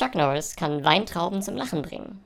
Chuck Norris kann Weintrauben zum Lachen bringen.